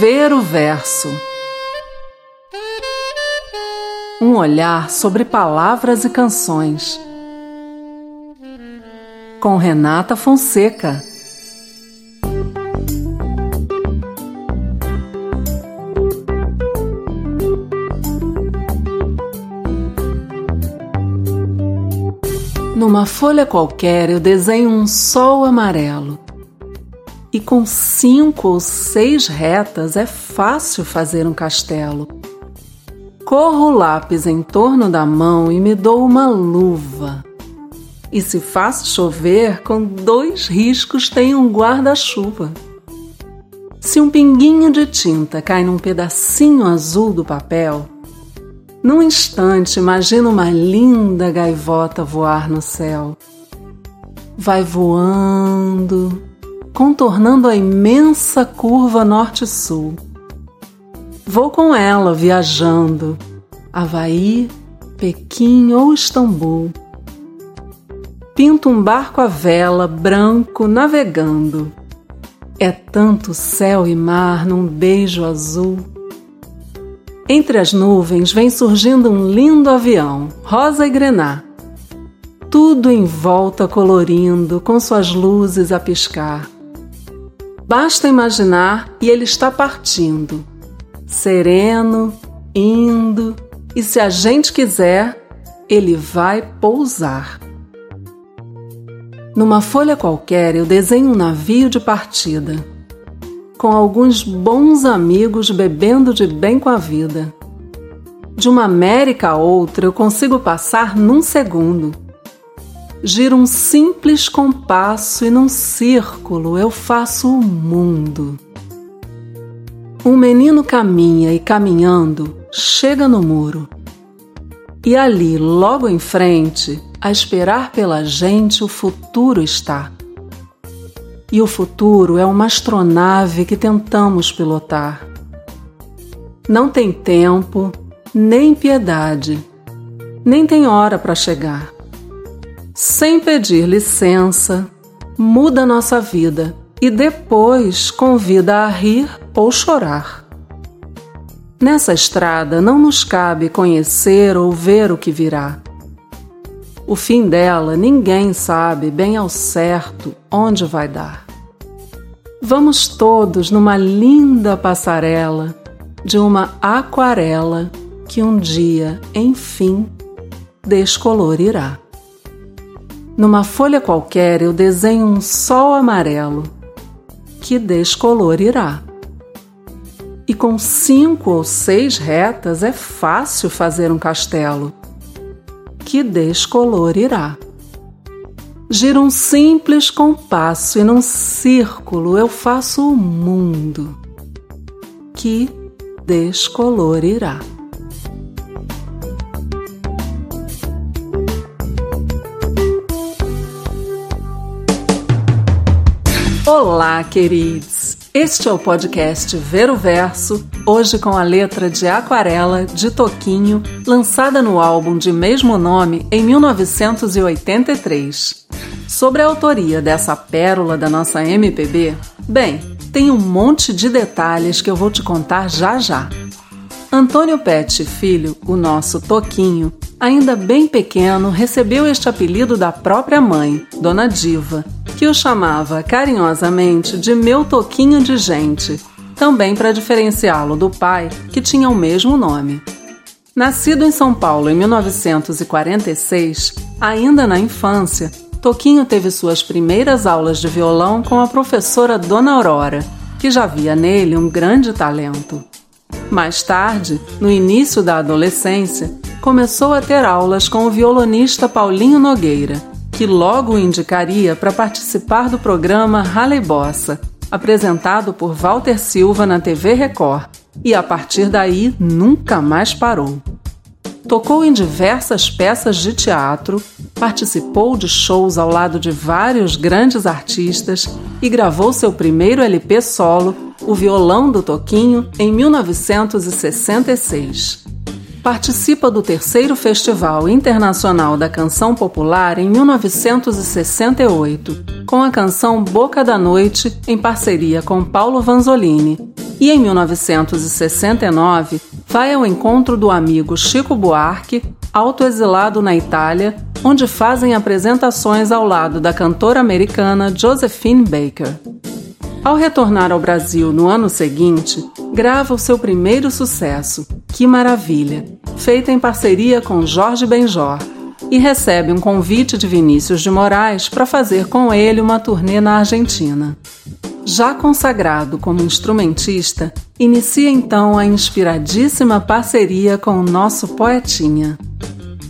Ver o Verso. Um olhar sobre palavras e canções. Com Renata Fonseca. Numa folha qualquer eu desenho um sol amarelo e com cinco ou seis retas é fácil fazer um castelo. Corro o lápis em torno da mão e me dou uma luva. E se faço chover, com dois riscos tenho um guarda-chuva. Se um pinguinho de tinta cai num pedacinho azul do papel, num instante imagino uma linda gaivota voar no céu. Vai voando, contornando a imensa curva norte-sul. Vou com ela viajando, Havaí, Pequim ou Istambul. Pinto um barco à vela, branco, navegando. É tanto céu e mar num beijo azul. Entre as nuvens vem surgindo um lindo avião, rosa e grená. Tudo em volta colorindo, com suas luzes a piscar. Basta imaginar e ele está partindo, sereno, indo, e se a gente quiser, ele vai pousar. Numa folha qualquer eu desenho um navio de partida, com alguns bons amigos bebendo de bem com a vida. De uma América a outra eu consigo passar num segundo Giro um simples compasso e num círculo eu faço o mundo. Um menino caminha e caminhando chega no muro. E ali, logo em frente, a esperar pela gente, o futuro está. E o futuro é uma astronave que tentamos pilotar. Não tem tempo, nem piedade, nem tem hora para chegar sem pedir licença, muda nossa vida e depois convida a rir ou chorar. Nessa estrada não nos cabe conhecer ou ver o que virá. O fim dela ninguém sabe bem ao certo onde vai dar. Vamos todos numa linda passarela de uma aquarela que um dia, enfim, descolorirá. Numa folha qualquer eu desenho um sol amarelo que descolorirá. E com cinco ou seis retas é fácil fazer um castelo que descolorirá. Giro um simples compasso e num círculo eu faço o mundo que descolorirá. Olá, queridos! Este é o podcast Ver o Verso, hoje com a letra de Aquarela de Toquinho, lançada no álbum de mesmo nome em 1983. Sobre a autoria dessa pérola da nossa MPB, bem, tem um monte de detalhes que eu vou te contar já já. Antônio Pet Filho, o nosso Toquinho, ainda bem pequeno, recebeu este apelido da própria mãe, Dona Diva, que o chamava carinhosamente de meu toquinho de gente, também para diferenciá-lo do pai, que tinha o mesmo nome. Nascido em São Paulo em 1946, ainda na infância, Toquinho teve suas primeiras aulas de violão com a professora Dona Aurora, que já via nele um grande talento. Mais tarde, no início da adolescência, começou a ter aulas com o violonista Paulinho Nogueira, que logo o indicaria para participar do programa Rally Bossa, apresentado por Walter Silva na TV Record, e a partir daí nunca mais parou. Tocou em diversas peças de teatro, participou de shows ao lado de vários grandes artistas e gravou seu primeiro LP solo, O Violão do Toquinho, em 1966. Participa do terceiro Festival Internacional da Canção Popular em 1968, com a canção Boca da Noite, em parceria com Paulo Vanzolini, e em 1969 vai ao encontro do amigo Chico Buarque, autoexilado na Itália, onde fazem apresentações ao lado da cantora americana Josephine Baker. Ao retornar ao Brasil no ano seguinte, grava o seu primeiro sucesso, Que Maravilha, feita em parceria com Jorge Benjor, e recebe um convite de Vinícius de Moraes para fazer com ele uma turnê na Argentina. Já consagrado como instrumentista, inicia então a inspiradíssima parceria com o nosso poetinha.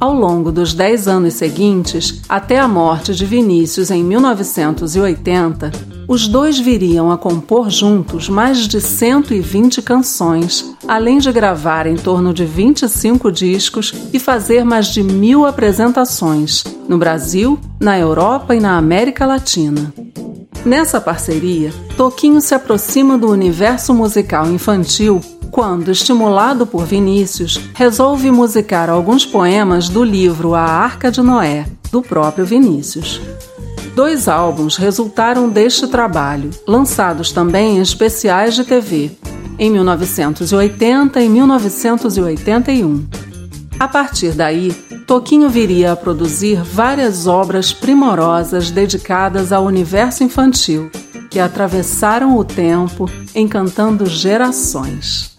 Ao longo dos dez anos seguintes, até a morte de Vinícius em 1980, os dois viriam a compor juntos mais de 120 canções, além de gravar em torno de 25 discos e fazer mais de mil apresentações, no Brasil, na Europa e na América Latina. Nessa parceria, Toquinho se aproxima do universo musical infantil quando, estimulado por Vinícius, resolve musicar alguns poemas do livro A Arca de Noé, do próprio Vinícius. Dois álbuns resultaram deste trabalho, lançados também em especiais de TV, em 1980 e 1981. A partir daí, Toquinho viria a produzir várias obras primorosas dedicadas ao universo infantil, que atravessaram o tempo, encantando gerações.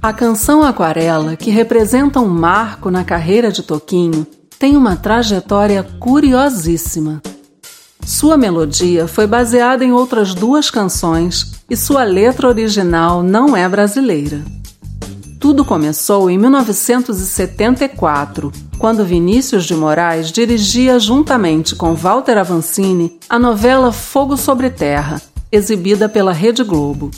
A canção Aquarela, que representa um marco na carreira de Toquinho, tem uma trajetória curiosíssima. Sua melodia foi baseada em outras duas canções e sua letra original não é brasileira. Tudo começou em 1974, quando Vinícius de Moraes dirigia juntamente com Walter Avancini a novela Fogo sobre Terra, exibida pela Rede Globo.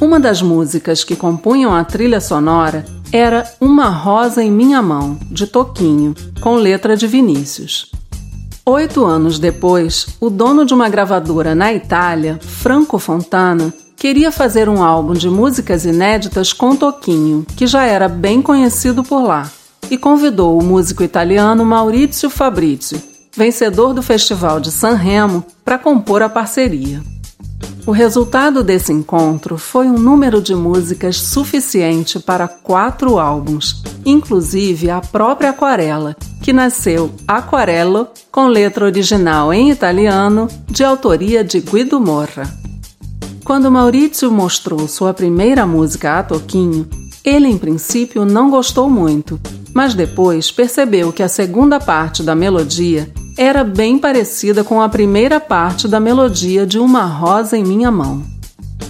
Uma das músicas que compunham a trilha sonora era Uma Rosa em Minha Mão, de Toquinho, com letra de Vinícius. Oito anos depois, o dono de uma gravadora na Itália, Franco Fontana, queria fazer um álbum de músicas inéditas com Toquinho, que já era bem conhecido por lá, e convidou o músico italiano Maurizio Fabrizio, vencedor do Festival de San Remo, para compor a parceria. O resultado desse encontro foi um número de músicas suficiente para quatro álbuns, inclusive a própria Aquarela, que nasceu Aquarello, com letra original em italiano, de autoria de Guido Morra. Quando Maurício mostrou sua primeira música a Toquinho, ele em princípio não gostou muito, mas depois percebeu que a segunda parte da melodia era bem parecida com a primeira parte da melodia de Uma Rosa em Minha Mão.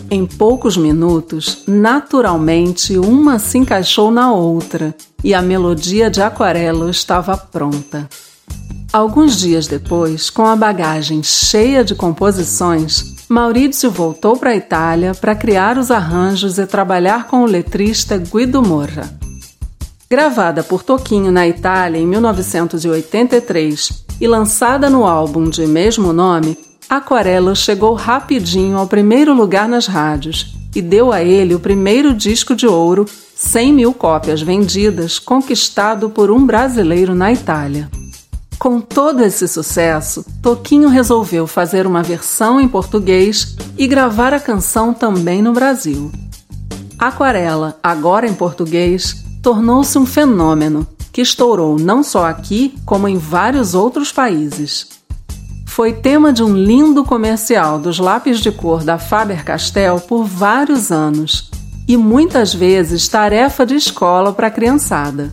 Em poucos minutos, naturalmente, uma se encaixou na outra e a melodia de Aquarelo estava pronta. Alguns dias depois, com a bagagem cheia de composições, Maurício voltou para a Itália para criar os arranjos e trabalhar com o letrista Guido Morra. Gravada por Toquinho na Itália em 1983 e lançada no álbum de mesmo nome, Aquarela chegou rapidinho ao primeiro lugar nas rádios e deu a ele o primeiro disco de ouro, 100 mil cópias vendidas, conquistado por um brasileiro na Itália. Com todo esse sucesso, Toquinho resolveu fazer uma versão em português e gravar a canção também no Brasil. Aquarela, agora em português, tornou-se um fenômeno que estourou não só aqui, como em vários outros países. Foi tema de um lindo comercial dos lápis de cor da Faber-Castell por vários anos e muitas vezes tarefa de escola para a criançada.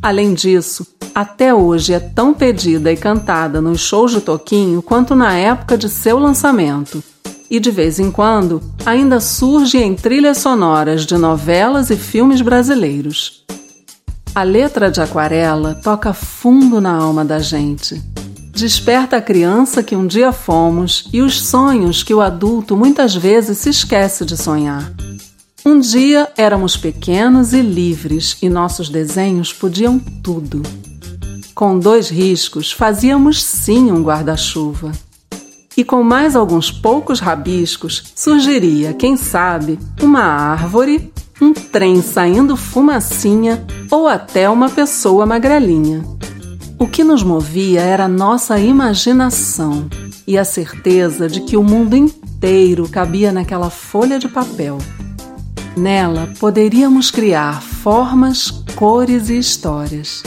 Além disso, até hoje é tão pedida e cantada nos shows de Toquinho quanto na época de seu lançamento. E de vez em quando ainda surge em trilhas sonoras de novelas e filmes brasileiros. A letra de Aquarela toca fundo na alma da gente. Desperta a criança que um dia fomos e os sonhos que o adulto muitas vezes se esquece de sonhar. Um dia éramos pequenos e livres e nossos desenhos podiam tudo. Com dois riscos, fazíamos sim um guarda-chuva. E com mais alguns poucos rabiscos, surgiria, quem sabe, uma árvore um trem saindo fumacinha ou até uma pessoa magrelinha. O que nos movia era a nossa imaginação e a certeza de que o mundo inteiro cabia naquela folha de papel. Nela poderíamos criar formas, cores e histórias.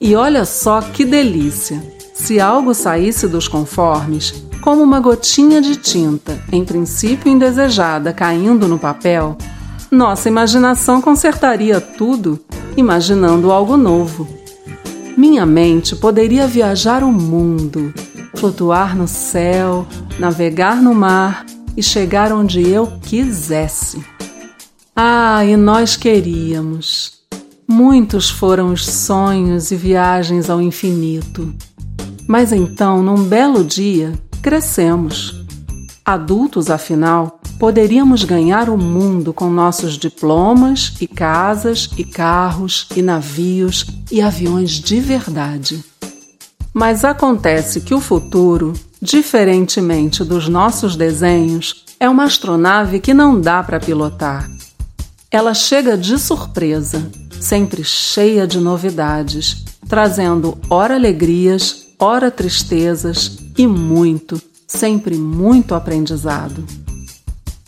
E olha só que delícia! Se algo saísse dos conformes, como uma gotinha de tinta, em princípio indesejada, caindo no papel, nossa imaginação consertaria tudo, imaginando algo novo. Minha mente poderia viajar o mundo, flutuar no céu, navegar no mar e chegar onde eu quisesse. Ah, e nós queríamos. Muitos foram os sonhos e viagens ao infinito. Mas então, num belo dia, crescemos. Adultos, afinal, poderíamos ganhar o mundo com nossos diplomas e casas e carros e navios e aviões de verdade. Mas acontece que o futuro, diferentemente dos nossos desenhos, é uma astronave que não dá para pilotar. Ela chega de surpresa, sempre cheia de novidades, trazendo ora alegrias, ora tristezas e muito, sempre muito aprendizado.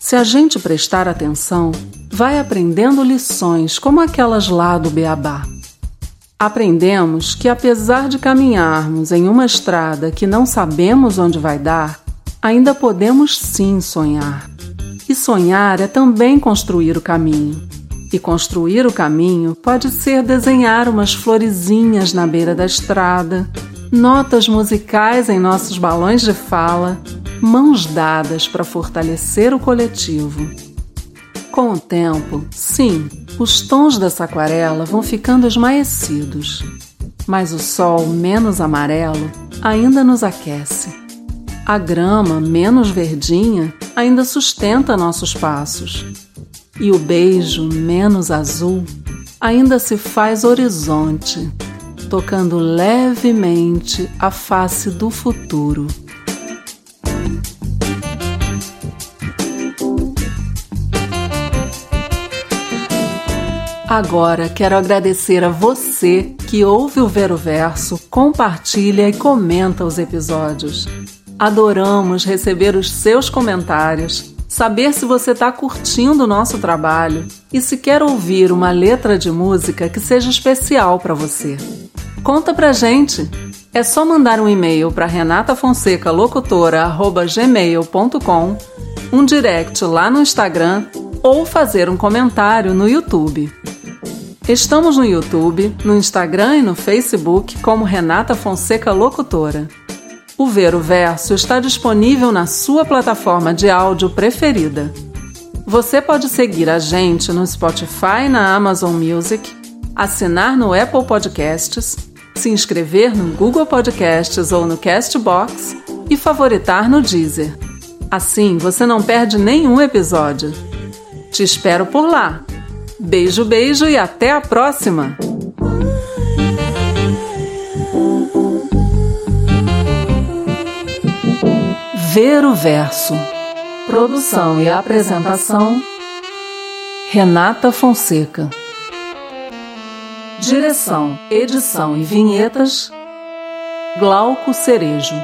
Se a gente prestar atenção, vai aprendendo lições como aquelas lá do Beabá. Aprendemos que, apesar de caminharmos em uma estrada que não sabemos onde vai dar, ainda podemos sim sonhar. E sonhar é também construir o caminho. E construir o caminho pode ser desenhar umas florezinhas na beira da estrada, notas musicais em nossos balões de fala, mãos dadas para fortalecer o coletivo. Com o tempo, sim, os tons dessa aquarela vão ficando esmaecidos, mas o sol menos amarelo ainda nos aquece. A grama menos verdinha ainda sustenta nossos passos. E o beijo menos azul ainda se faz horizonte tocando levemente a face do futuro. Agora quero agradecer a você que ouve o Vero Verso, compartilha e comenta os episódios. Adoramos receber os seus comentários, saber se você está curtindo o nosso trabalho e se quer ouvir uma letra de música que seja especial para você. Conta pra gente! É só mandar um e-mail para renatafonsecalocutora.gmail.com, um direct lá no Instagram ou fazer um comentário no YouTube. Estamos no YouTube, no Instagram e no Facebook como Renata Fonseca Locutora. O Ver o Verso está disponível na sua plataforma de áudio preferida. Você pode seguir a gente no Spotify, na Amazon Music, assinar no Apple Podcasts se inscrever no Google Podcasts ou no Castbox e favoritar no Deezer. Assim você não perde nenhum episódio. Te espero por lá. Beijo, beijo e até a próxima! Ver o Verso. Produção e apresentação: Renata Fonseca. Direção, edição e vinhetas: Glauco Cerejo.